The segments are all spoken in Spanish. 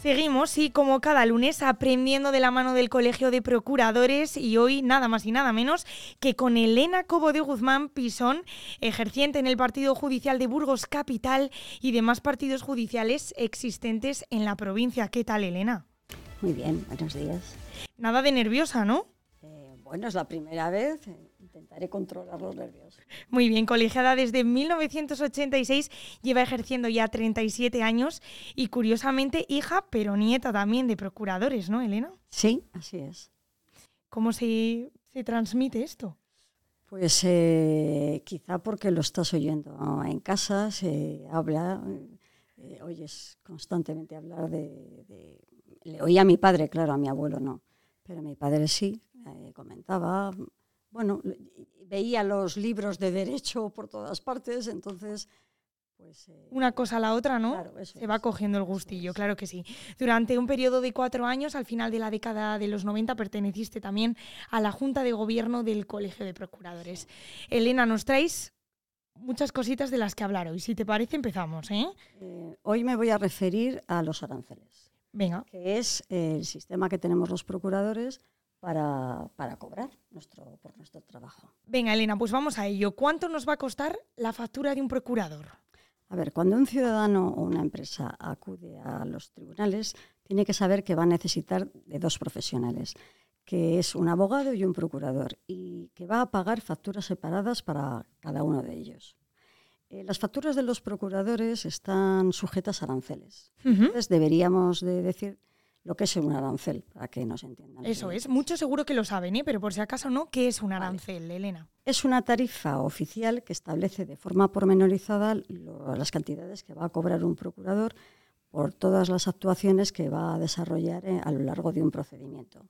Seguimos, sí, como cada lunes, aprendiendo de la mano del Colegio de Procuradores y hoy nada más y nada menos que con Elena Cobo de Guzmán Pisón, ejerciente en el Partido Judicial de Burgos Capital y demás partidos judiciales existentes en la provincia. ¿Qué tal, Elena? Muy bien, buenos días. Nada de nerviosa, ¿no? Eh, bueno, es la primera vez. Intentaré controlar los nervios. Muy bien, colegiada desde 1986, lleva ejerciendo ya 37 años y curiosamente hija, pero nieta también de procuradores, ¿no, Elena? Sí, así es. ¿Cómo se, transmite esto? Pues eh, quizá porque lo estás oyendo en casa, se habla, eh, oyes constantemente hablar de, Le oía a mi padre, claro, a mi abuelo no, pero mi padre sí, eh, comentaba bueno, veía los libros de derecho por todas partes, entonces... Pues, eh, Una cosa a la otra, ¿no? Se va cogiendo el gustillo, claro que sí. Durante un periodo de cuatro años, al final de la década de los 90, perteneciste también a la Junta de Gobierno del Colegio de Procuradores. Elena, nos traes muchas cositas de las que hablar hoy. Si te parece, empezamos. ¿eh? Eh, hoy me voy a referir a los aranceles. Venga. Que es el sistema que tenemos los procuradores para, para, cobrar nuestro, por nuestro trabajo. Venga, Elena, pues vamos a ello. ¿Cuánto nos va a costar la factura de un procurador? A ver, cuando un ciudadano o una empresa acude a los tribunales, tiene que saber que va a necesitar de dos profesionales, que es un abogado y un procurador, y que va a pagar facturas separadas para cada uno de ellos. Eh, las facturas de los procuradores están sujetas a aranceles. Entonces deberíamos de decir lo que es un arancel, para que nos entiendan. Eso es, mucho seguro que lo saben, ¿eh? pero por si acaso no, ¿qué es un arancel, Elena? Es una tarifa oficial que establece de forma pormenorizada las cantidades que va a cobrar un procurador por todas las actuaciones que va a desarrollar eh, a lo largo de un procedimiento.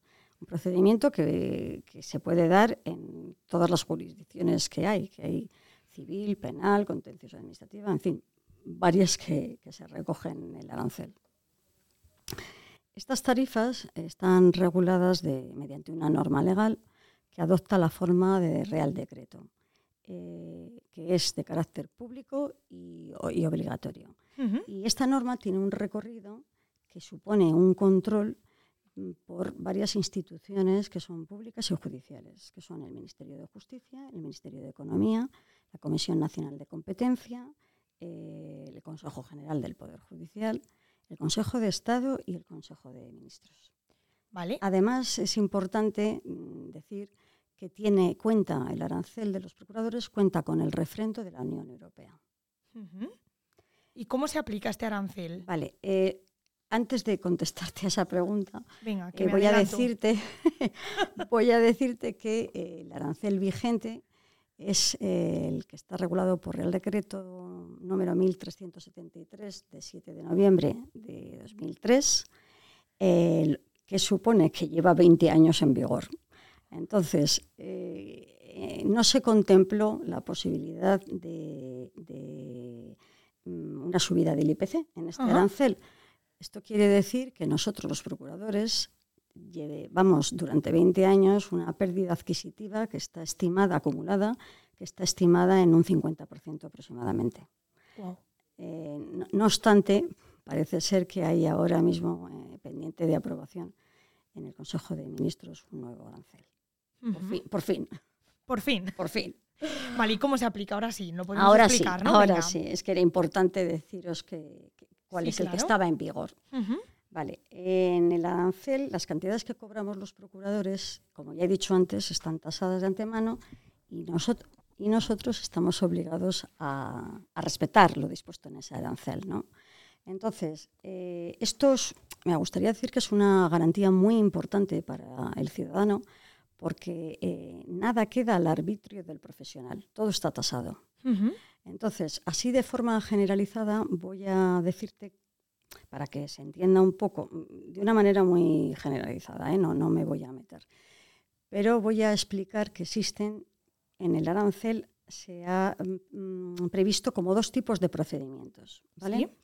Un procedimiento que, se puede dar en todas las jurisdicciones que hay, que hay civil, penal, contencioso administrativa, en fin, varias que, que se recogen en el arancel. Estas tarifas están reguladas mediante una norma legal que adopta la forma de Real Decreto, eh, que es de carácter público y, obligatorio. Y esta norma tiene un recorrido que supone un control mm, por varias instituciones que son públicas y judiciales, que son el Ministerio de Justicia, el Ministerio de Economía, la Comisión Nacional de Competencia, eh, el Consejo General del Poder Judicial, el Consejo de Estado y el Consejo de Ministros. Vale. Además, es importante mm, decir que tiene cuenta el arancel de los procuradores cuenta con el refrendo de la Unión Europea. ¿Y cómo se aplica este arancel? Vale, eh, antes de contestarte a esa pregunta, eh, voy, a decirte, voy a decirte que eh, el arancel vigente es eh, el que está regulado por Real Decreto número 1373 de 7 de noviembre de 2003, que supone que lleva 20 años en vigor. Entonces, eh, no se contempló la posibilidad de, mm, una subida del IPC en este arancel. Esto quiere decir que nosotros, los procuradores, vamos, durante 20 años una pérdida adquisitiva que está estimada, acumulada, que está estimada en un 50% aproximadamente. Eh, no, obstante, parece ser que hay ahora mismo eh, pendiente de aprobación en el Consejo de Ministros un nuevo arancel. por, fin, por fin. Por fin. Por fin. Vale, ¿y cómo se aplica? Ahora sí, no podemos ahora explicar, sí, Ahora sí, es que era importante deciros que, cuál es el que estaba en vigor. Vale, en el arancel las cantidades que cobramos los procuradores, como ya he dicho antes, están tasadas de antemano y, nosotros y nosotros estamos obligados a, respetar lo dispuesto en ese arancel. ¿no? Entonces, eh, esto me gustaría decir que es una garantía muy importante para el ciudadano porque eh, nada queda al arbitrio del profesional, todo está tasado. Entonces, así de forma generalizada voy a decirte para que se entienda un poco, de una manera muy generalizada, ¿eh? no, no me voy a meter. Pero voy a explicar que existen, en el arancel se ha mm, previsto como dos tipos de procedimientos. ¿vale?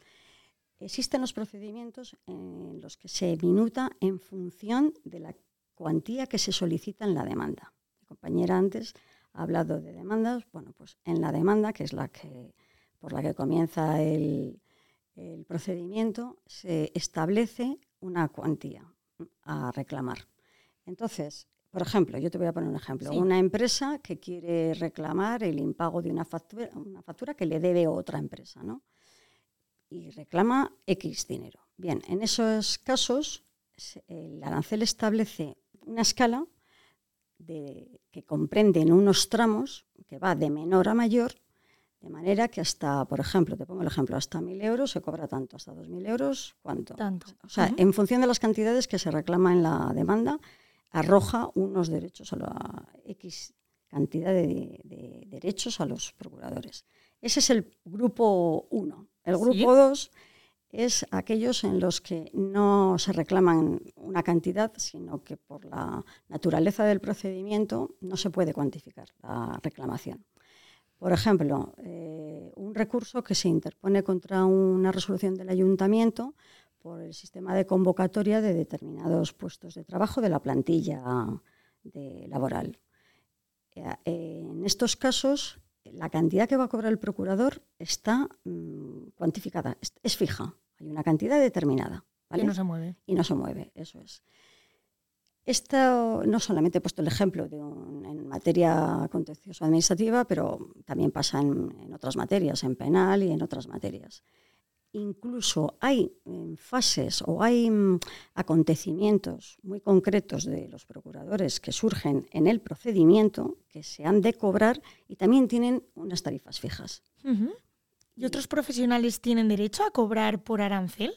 Existen los procedimientos en los que se minuta en función de la cuantía que se solicita en la demanda. Mi compañera antes ha hablado de demandas. Bueno, pues en la demanda, que es la que por la que comienza el, el procedimiento se establece una cuantía a reclamar. Entonces, por ejemplo, yo te voy a poner un ejemplo. Una empresa que quiere reclamar el impago de una factura, una factura que le debe otra empresa, ¿no? Y reclama X dinero. Bien, en esos casos, el arancel establece una escala que comprende en unos tramos que va de menor a mayor, de manera que hasta, por ejemplo, te pongo el ejemplo, hasta 1.000 euros se cobra tanto, hasta 2.000 euros, ¿cuánto? Tanto. O sea, en función de las cantidades que se reclama en la demanda, arroja unos derechos a la X cantidad de, derechos a los procuradores. Ese es el grupo 1. El grupo 2 es aquellos en los que no se reclaman una cantidad, sino que por la naturaleza del procedimiento no se puede cuantificar la reclamación. Por ejemplo, eh, un recurso que se interpone contra una resolución del ayuntamiento por el sistema de convocatoria de determinados puestos de trabajo de la plantilla laboral. Eh, en estos casos, la cantidad que va a cobrar el procurador está mm, cuantificada, es, fija. Hay una cantidad determinada. Y no se mueve. Y no se mueve, eso es. Esto no solamente he puesto el ejemplo de en materia contencioso administrativa, pero también pasa en, otras materias, en penal y en otras materias incluso hay mm, fases o hay mm, acontecimientos muy concretos de los procuradores que surgen en el procedimiento que se han de cobrar y también tienen unas tarifas fijas. ¿Y otros profesionales tienen derecho a cobrar por arancel?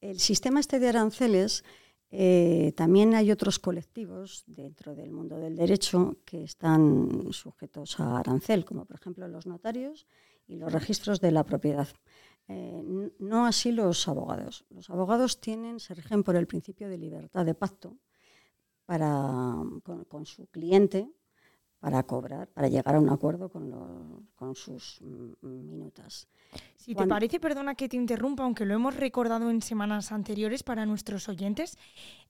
El sistema este de aranceles, eh, también hay otros colectivos dentro del mundo del derecho que están sujetos a arancel, como por ejemplo los notarios y los registros de la propiedad. Eh, no así los abogados. Los abogados tienen, se rigen por el principio de libertad de pacto para, con, su cliente para cobrar, para llegar a un acuerdo con, con sus minutas. Si te parece, perdona que te interrumpa, aunque lo hemos recordado en semanas anteriores para nuestros oyentes,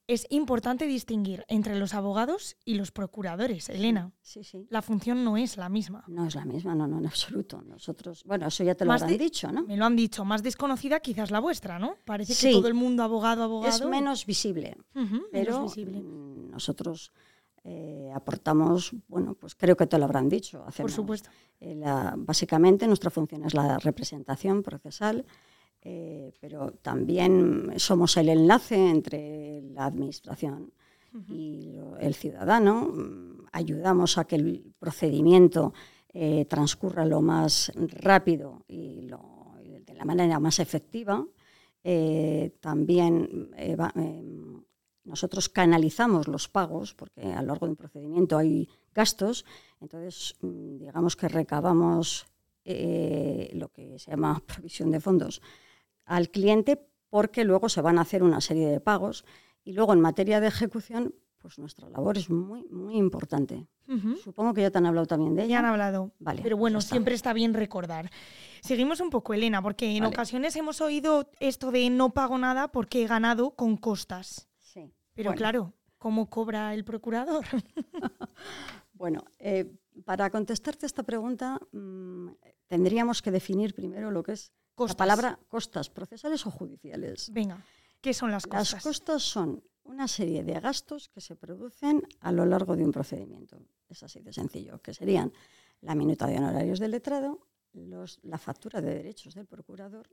es importante distinguir entre los abogados y los procuradores, Elena. Sí, sí. La función no es la misma. No es la misma, no, no, en absoluto. Nosotros, bueno, eso ya te lo han dicho, ¿no? Me lo han dicho, más desconocida quizás la vuestra, ¿no? Parece que todo el mundo abogado, abogado. Es menos visible, pero visible. Mm, nosotros eh, aportamos, bueno, pues creo que te lo habrán dicho. Por supuesto. Eh, básicamente nuestra función es la representación procesal eh, pero también somos el enlace entre la administración y el ciudadano. Ayudamos a que el procedimiento transcurra lo más rápido y, de la manera más efectiva. También nosotros canalizamos los pagos, porque a lo largo de un procedimiento hay gastos, entonces mm, digamos que recabamos lo que se llama provisión de fondos al cliente porque luego se van a hacer una serie de pagos y luego en materia de ejecución pues nuestra labor es muy, muy importante. Supongo que ya te han hablado también de ella. Ya han hablado. Vale, Pero bueno, siempre está bien recordar. Seguimos un poco, Elena, porque en ocasiones hemos oído esto de no pago nada porque he ganado con costas. Pero claro, ¿cómo cobra el procurador? bueno, eh, para contestarte esta pregunta mm, tendríamos que definir primero lo que es la palabra costas procesales o judiciales. Venga, ¿qué son las costas? Las costas son una serie de gastos que se producen a lo largo de un procedimiento. Es así de sencillo, que serían la minuta de honorarios del letrado, la factura de derechos del procurador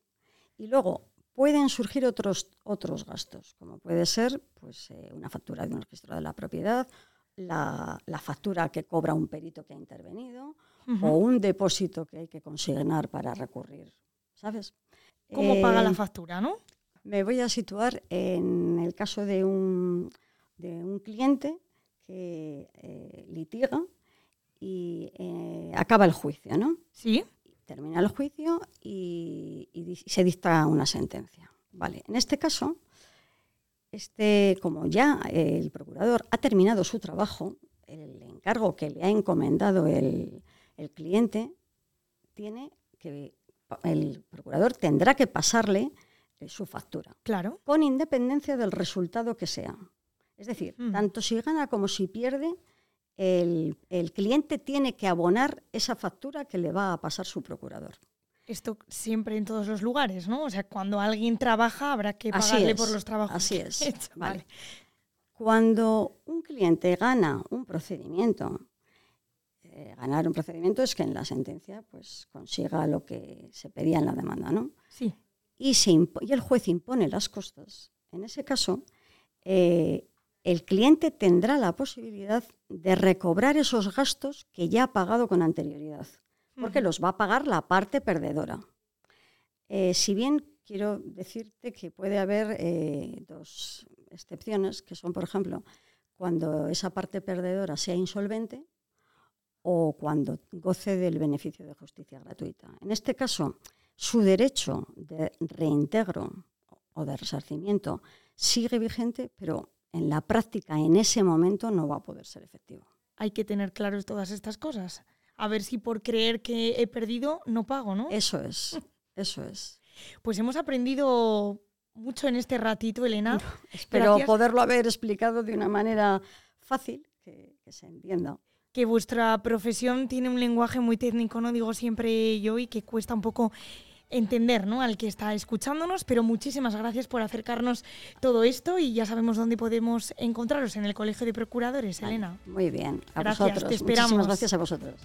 y luego pueden surgir otros, otros gastos, como puede ser pues, eh, una factura de un registro de la propiedad, la, factura que cobra un perito que ha intervenido o un depósito que hay que consignar para recurrir ¿sabes? ¿Cómo paga la eh, factura, no? Me voy a situar en el caso de un, de un cliente que eh, litiga y acaba el juicio, ¿no? Sí. Termina el juicio y, se dicta una sentencia. Vale, en este caso, este, como ya el procurador ha terminado su trabajo, el encargo que le ha encomendado el, el cliente tiene que el procurador tendrá que pasarle eh, su factura. Claro. Con independencia del resultado que sea. Es decir, mm. tanto si gana como si pierde, el, cliente tiene que abonar esa factura que le va a pasar su procurador. Esto siempre en todos los lugares, ¿no? O sea, cuando alguien trabaja habrá que pagarle por los trabajos. Así es. Vale. Cuando un cliente gana un procedimiento, eh, ganar un procedimiento es que en la sentencia pues, consiga lo que se pedía en la demanda, ¿no? Sí. Y, y el juez impone las costas. En ese caso, eh, el cliente tendrá la posibilidad de recobrar esos gastos que ya ha pagado con anterioridad, porque los va a pagar la parte perdedora. Eh, si bien quiero decirte que puede haber eh, dos excepciones, que son, por ejemplo, cuando esa parte perdedora sea insolvente o cuando goce del beneficio de justicia gratuita. En este caso, su derecho de reintegro o de resarcimiento sigue vigente, pero en la práctica en ese momento no va a poder ser efectivo. Hay que tener claras todas estas cosas. A ver si por creer que he perdido no pago, ¿no? Eso es, eso es. Pues hemos aprendido mucho en este ratito, Elena. espero poderlo haber explicado de una manera fácil, que, que, se entienda. Que vuestra profesión tiene un lenguaje muy técnico, no digo siempre yo, y que cuesta un poco entender ¿no? al que está escuchándonos, pero muchísimas gracias por acercarnos todo esto y ya sabemos dónde podemos encontraros en el Colegio de Procuradores, Elena. Muy bien, a vosotros. Te esperamos. Muchísimas gracias a vosotros.